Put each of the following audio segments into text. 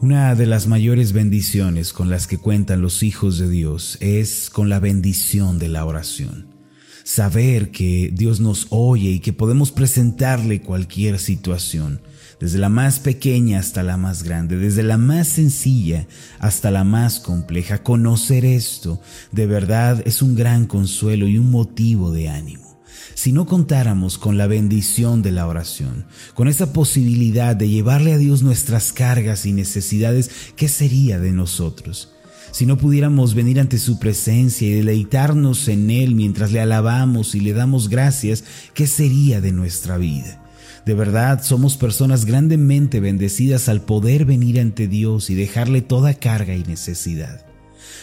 Una de las mayores bendiciones con las que cuentan los hijos de Dios es con la bendición de la oración. Saber que Dios nos oye y que podemos presentarle cualquier situación, desde la más pequeña hasta la más grande, desde la más sencilla hasta la más compleja. Conocer esto de verdad es un gran consuelo y un motivo de ánimo si no contáramos con la bendición de la oración, con esa posibilidad de llevarle a Dios nuestras cargas y necesidades, ¿qué sería de nosotros? Si no pudiéramos venir ante su presencia y deleitarnos en Él mientras le alabamos y le damos gracias, ¿qué sería de nuestra vida? De verdad, somos personas grandemente bendecidas al poder venir ante Dios y dejarle toda carga y necesidad.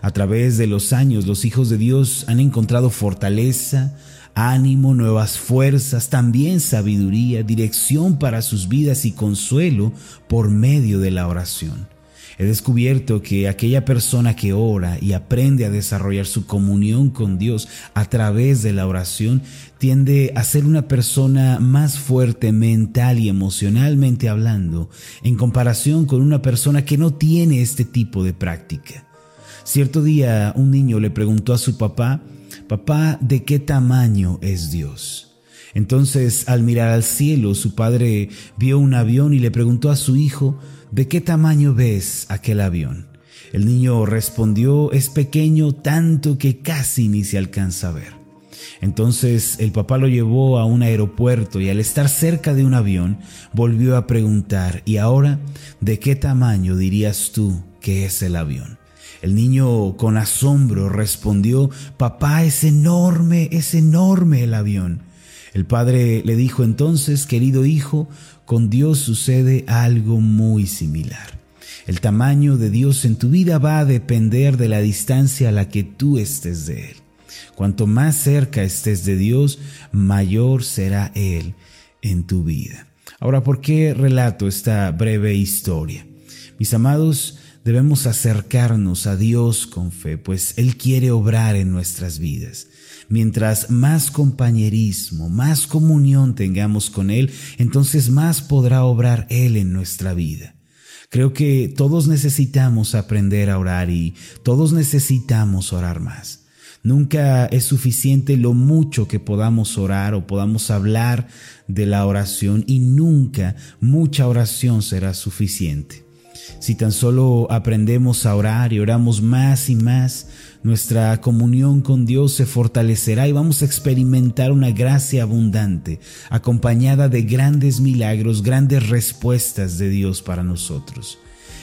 A través de los años, los hijos de Dios han encontrado fortaleza, ánimo, nuevas fuerzas, también sabiduría, dirección para sus vidas y consuelo por medio de la oración. He descubierto que aquella persona que ora y aprende a desarrollar su comunión con Dios a través de la oración tiende a ser una persona más fuerte mental y emocionalmente hablando en comparación con una persona que no tiene este tipo de práctica. Cierto día un niño le preguntó a su papá Papá, ¿de qué tamaño es Dios? Entonces, al mirar al cielo, su padre vio un avión y le preguntó a su hijo, ¿de qué tamaño ves aquel avión? El niño respondió, es pequeño tanto que casi ni se alcanza a ver. Entonces el papá lo llevó a un aeropuerto y al estar cerca de un avión volvió a preguntar, ¿y ahora de qué tamaño dirías tú que es el avión? El niño con asombro respondió, Papá, es enorme, es enorme el avión. El padre le dijo entonces, querido hijo, con Dios sucede algo muy similar. El tamaño de Dios en tu vida va a depender de la distancia a la que tú estés de Él. Cuanto más cerca estés de Dios, mayor será Él en tu vida. Ahora, ¿por qué relato esta breve historia? Mis amados, debemos acercarnos a Dios con fe, pues Él quiere obrar en nuestras vidas. Mientras más compañerismo, más comunión tengamos con Él, entonces más podrá obrar Él en nuestra vida. Creo que todos necesitamos aprender a orar y todos necesitamos orar más. Nunca es suficiente lo mucho que podamos orar o podamos hablar de la oración y nunca mucha oración será suficiente. Si tan solo aprendemos a orar y oramos más y más, nuestra comunión con Dios se fortalecerá y vamos a experimentar una gracia abundante, acompañada de grandes milagros, grandes respuestas de Dios para nosotros.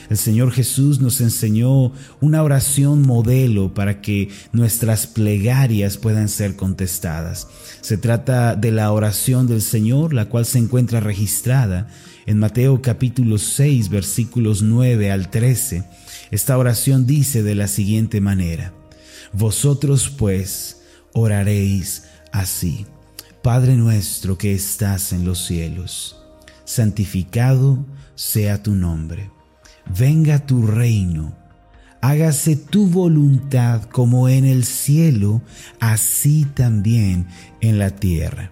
El Señor Jesús nos enseñó una oración modelo para que nuestras plegarias puedan ser contestadas. Se trata de la oración del Señor, la cual se encuentra registrada en Mateo capítulo 6 versículos 9 al 13. Esta oración dice de la siguiente manera, Vosotros pues oraréis así, Padre nuestro que estás en los cielos, santificado sea tu nombre venga tu reino, hágase tu voluntad como en el cielo, así también en la tierra.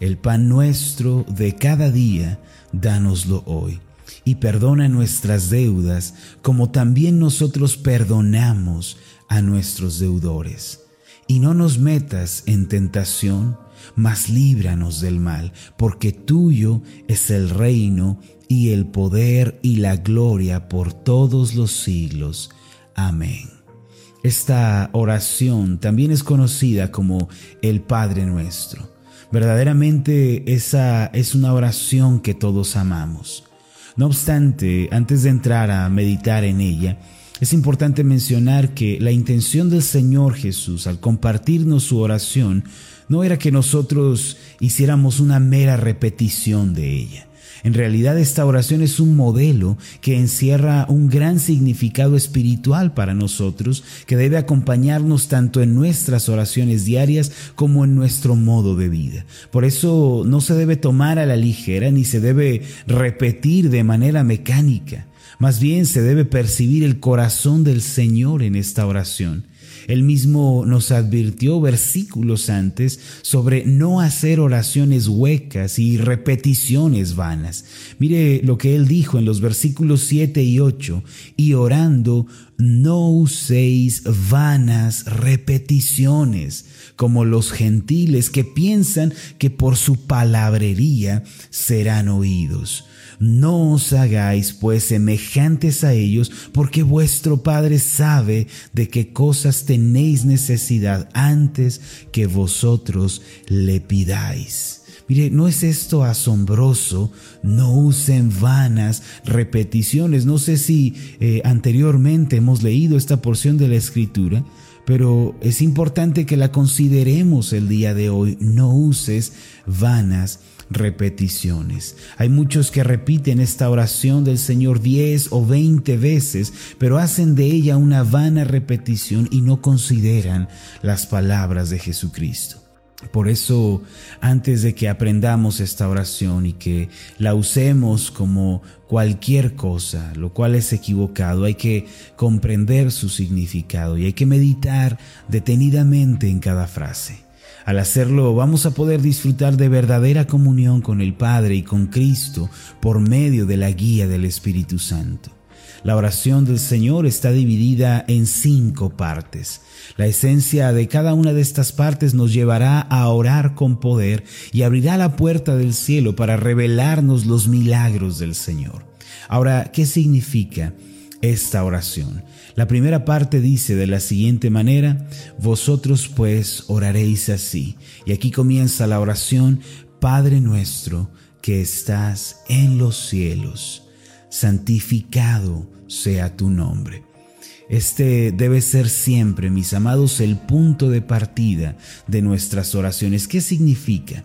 El pan nuestro de cada día, dánoslo hoy. Y perdona nuestras deudas, como también nosotros perdonamos a nuestros deudores. Y no nos metas en tentación, mas líbranos del mal, porque tuyo es el reino y el poder y la gloria por todos los siglos. Amén. Esta oración también es conocida como el Padre nuestro. Verdaderamente esa es una oración que todos amamos. No obstante, antes de entrar a meditar en ella, es importante mencionar que la intención del Señor Jesús al compartirnos su oración no era que nosotros hiciéramos una mera repetición de ella. En realidad esta oración es un modelo que encierra un gran significado espiritual para nosotros que debe acompañarnos tanto en nuestras oraciones diarias como en nuestro modo de vida. Por eso no se debe tomar a la ligera ni se debe repetir de manera mecánica. Más bien se debe percibir el corazón del Señor en esta oración. Él mismo nos advirtió versículos antes sobre no hacer oraciones huecas y repeticiones vanas. Mire lo que Él dijo en los versículos 7 y 8, y orando no uséis vanas repeticiones como los gentiles que piensan que por su palabrería serán oídos. No os hagáis pues semejantes a ellos, porque vuestro Padre sabe de qué cosas tenéis necesidad antes que vosotros le pidáis. Mire, ¿no es esto asombroso? No usen vanas repeticiones. No sé si eh, anteriormente hemos leído esta porción de la escritura, pero es importante que la consideremos el día de hoy. No uses vanas repeticiones. Hay muchos que repiten esta oración del Señor 10 o 20 veces, pero hacen de ella una vana repetición y no consideran las palabras de Jesucristo. Por eso, antes de que aprendamos esta oración y que la usemos como cualquier cosa, lo cual es equivocado, hay que comprender su significado y hay que meditar detenidamente en cada frase. Al hacerlo vamos a poder disfrutar de verdadera comunión con el Padre y con Cristo por medio de la guía del Espíritu Santo. La oración del Señor está dividida en cinco partes. La esencia de cada una de estas partes nos llevará a orar con poder y abrirá la puerta del cielo para revelarnos los milagros del Señor. Ahora, ¿qué significa esta oración? La primera parte dice de la siguiente manera, vosotros pues oraréis así. Y aquí comienza la oración, Padre nuestro que estás en los cielos, santificado sea tu nombre. Este debe ser siempre, mis amados, el punto de partida de nuestras oraciones. ¿Qué significa?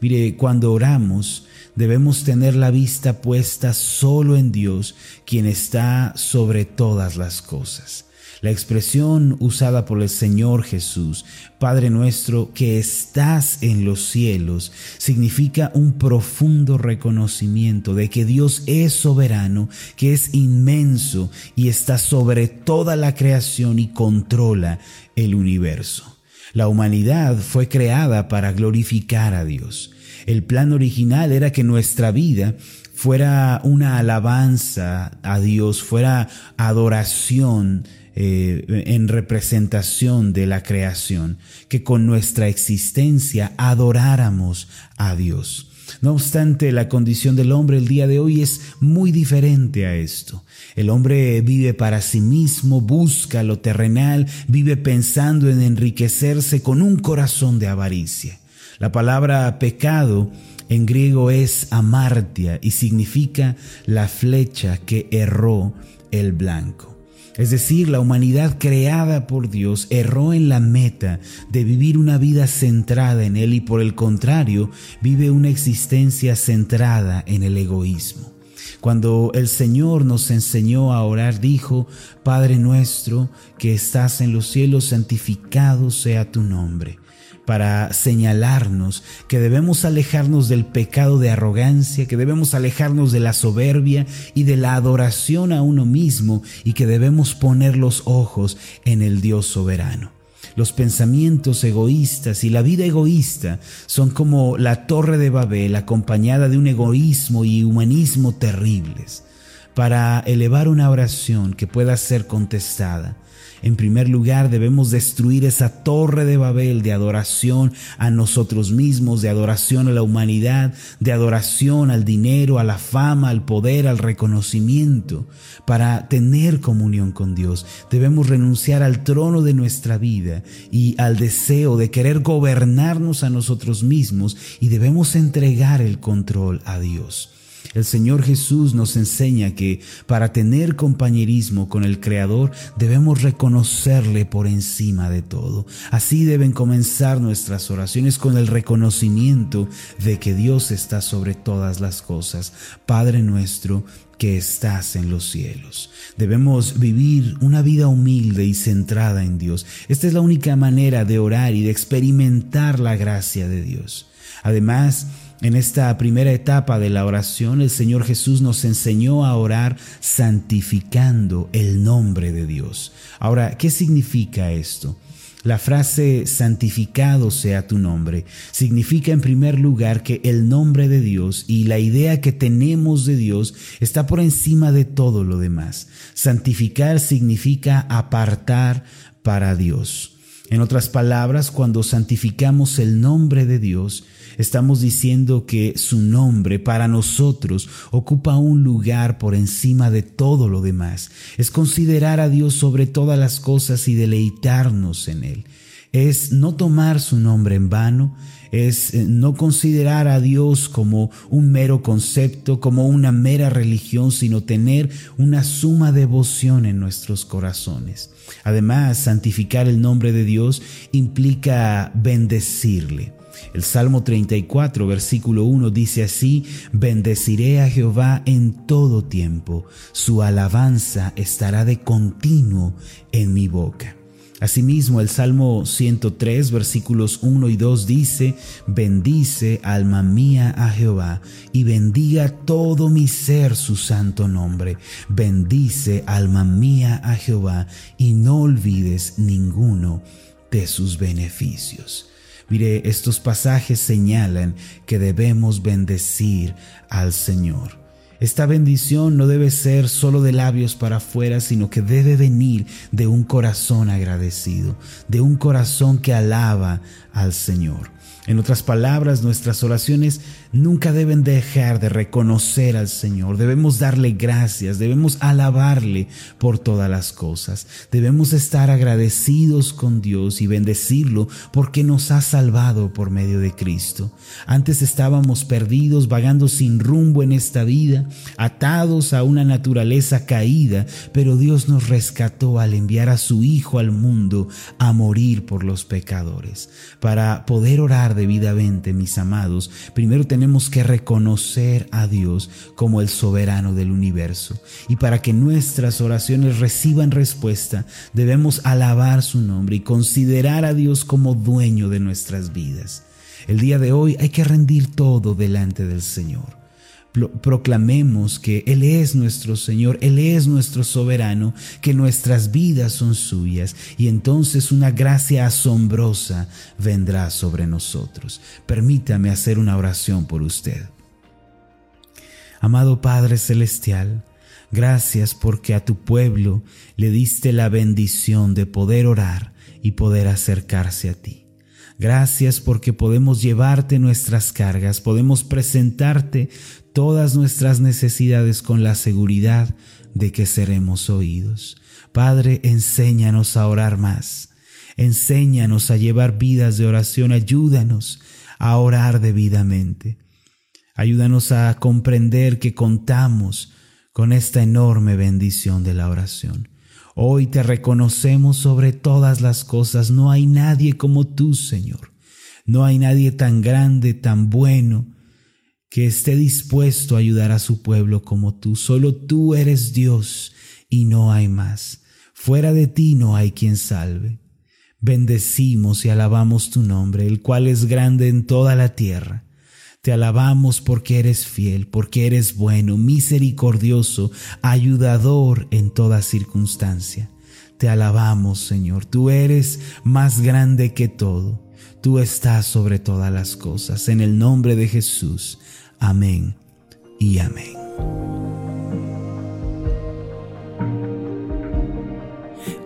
Mire, cuando oramos, debemos tener la vista puesta solo en Dios, quien está sobre todas las cosas. La expresión usada por el Señor Jesús, Padre nuestro que estás en los cielos, significa un profundo reconocimiento de que Dios es soberano, que es inmenso y está sobre toda la creación y controla el universo. La humanidad fue creada para glorificar a Dios. El plan original era que nuestra vida fuera una alabanza a Dios, fuera adoración eh, en representación de la creación, que con nuestra existencia adoráramos a Dios. No obstante, la condición del hombre el día de hoy es muy diferente a esto. El hombre vive para sí mismo, busca lo terrenal, vive pensando en enriquecerse con un corazón de avaricia. La palabra pecado en griego es amartia y significa la flecha que erró el blanco. Es decir, la humanidad creada por Dios erró en la meta de vivir una vida centrada en Él y por el contrario vive una existencia centrada en el egoísmo. Cuando el Señor nos enseñó a orar, dijo, Padre nuestro que estás en los cielos, santificado sea tu nombre para señalarnos que debemos alejarnos del pecado de arrogancia, que debemos alejarnos de la soberbia y de la adoración a uno mismo y que debemos poner los ojos en el Dios soberano. Los pensamientos egoístas y la vida egoísta son como la torre de Babel acompañada de un egoísmo y humanismo terribles. Para elevar una oración que pueda ser contestada, en primer lugar, debemos destruir esa torre de Babel de adoración a nosotros mismos, de adoración a la humanidad, de adoración al dinero, a la fama, al poder, al reconocimiento. Para tener comunión con Dios, debemos renunciar al trono de nuestra vida y al deseo de querer gobernarnos a nosotros mismos y debemos entregar el control a Dios. El Señor Jesús nos enseña que para tener compañerismo con el Creador debemos reconocerle por encima de todo. Así deben comenzar nuestras oraciones con el reconocimiento de que Dios está sobre todas las cosas. Padre nuestro, que estás en los cielos. Debemos vivir una vida humilde y centrada en Dios. Esta es la única manera de orar y de experimentar la gracia de Dios. Además, En esta primera etapa de la oración, el Señor Jesús nos enseñó a orar santificando el nombre de Dios. Ahora, ¿qué significa esto? La frase santificado sea tu nombre significa en primer lugar que el nombre de Dios y la idea que tenemos de Dios está por encima de todo lo demás. Santificar significa apartar para Dios. En otras palabras, cuando santificamos el nombre de Dios, estamos diciendo que su nombre para nosotros ocupa un lugar por encima de todo lo demás. Es considerar a Dios sobre todas las cosas y deleitarnos en Él. Es no tomar su nombre en vano, es eh, no considerar a Dios como un mero concepto, como una mera religión, sino tener una suma devoción en nuestros corazones. Además, santificar el nombre de Dios implica bendecirle. El Salmo 34, versículo 1 dice así, bendeciré a Jehová en todo tiempo, su alabanza estará de continuo en mi boca. Asimismo, el Salmo 103, versículos 1 y 2 dice, bendice alma mía a Jehová y bendiga todo mi ser su santo nombre. Bendice alma mía a Jehová y no olvides ninguno de sus beneficios. Mire, estos pasajes señalan que debemos bendecir al Señor. Esta bendición no debe ser solo de labios para afuera, sino que debe venir de un corazón agradecido, de un corazón que alaba al Señor. En otras palabras, nuestras oraciones nunca deben dejar de reconocer al Señor. Debemos darle gracias, debemos alabarle por todas las cosas. Debemos estar agradecidos con Dios y bendecirlo porque nos ha salvado por medio de Cristo. Antes estábamos perdidos, vagando sin rumbo en esta vida, atados a una naturaleza caída, pero Dios nos rescató al enviar a su Hijo al mundo a morir por los pecadores. Para poder orar debidamente, mis amados, primero tenemos que reconocer a Dios como el soberano del universo. Y para que nuestras oraciones reciban respuesta, debemos alabar su nombre y considerar a Dios como dueño de nuestras vidas. El día de hoy hay que rendir todo delante del Señor proclamemos que Él es nuestro Señor, Él es nuestro soberano, que nuestras vidas son suyas y entonces una gracia asombrosa vendrá sobre nosotros. Permítame hacer una oración por usted. Amado Padre Celestial, gracias porque a tu pueblo le diste la bendición de poder orar y poder acercarse a ti. Gracias porque podemos llevarte nuestras cargas, podemos presentarte todas nuestras necesidades con la seguridad de que seremos oídos. Padre, enséñanos a orar más. Enséñanos a llevar vidas de oración. Ayúdanos a orar debidamente. Ayúdanos a comprender que contamos con esta enorme bendición de la oración. Hoy te reconocemos sobre todas las cosas. No hay nadie como tú, Señor. No hay nadie tan grande, tan bueno, que esté dispuesto a ayudar a su pueblo como tú. Solo tú eres Dios y no hay más. Fuera de ti no hay quien salve. Bendecimos y alabamos tu nombre, el cual es grande en toda la tierra. Te alabamos porque eres fiel, porque eres bueno, misericordioso, ayudador en toda circunstancia. Te alabamos, Señor. Tú eres más grande que todo. Tú estás sobre todas las cosas. En el nombre de Jesús. Amén y amén.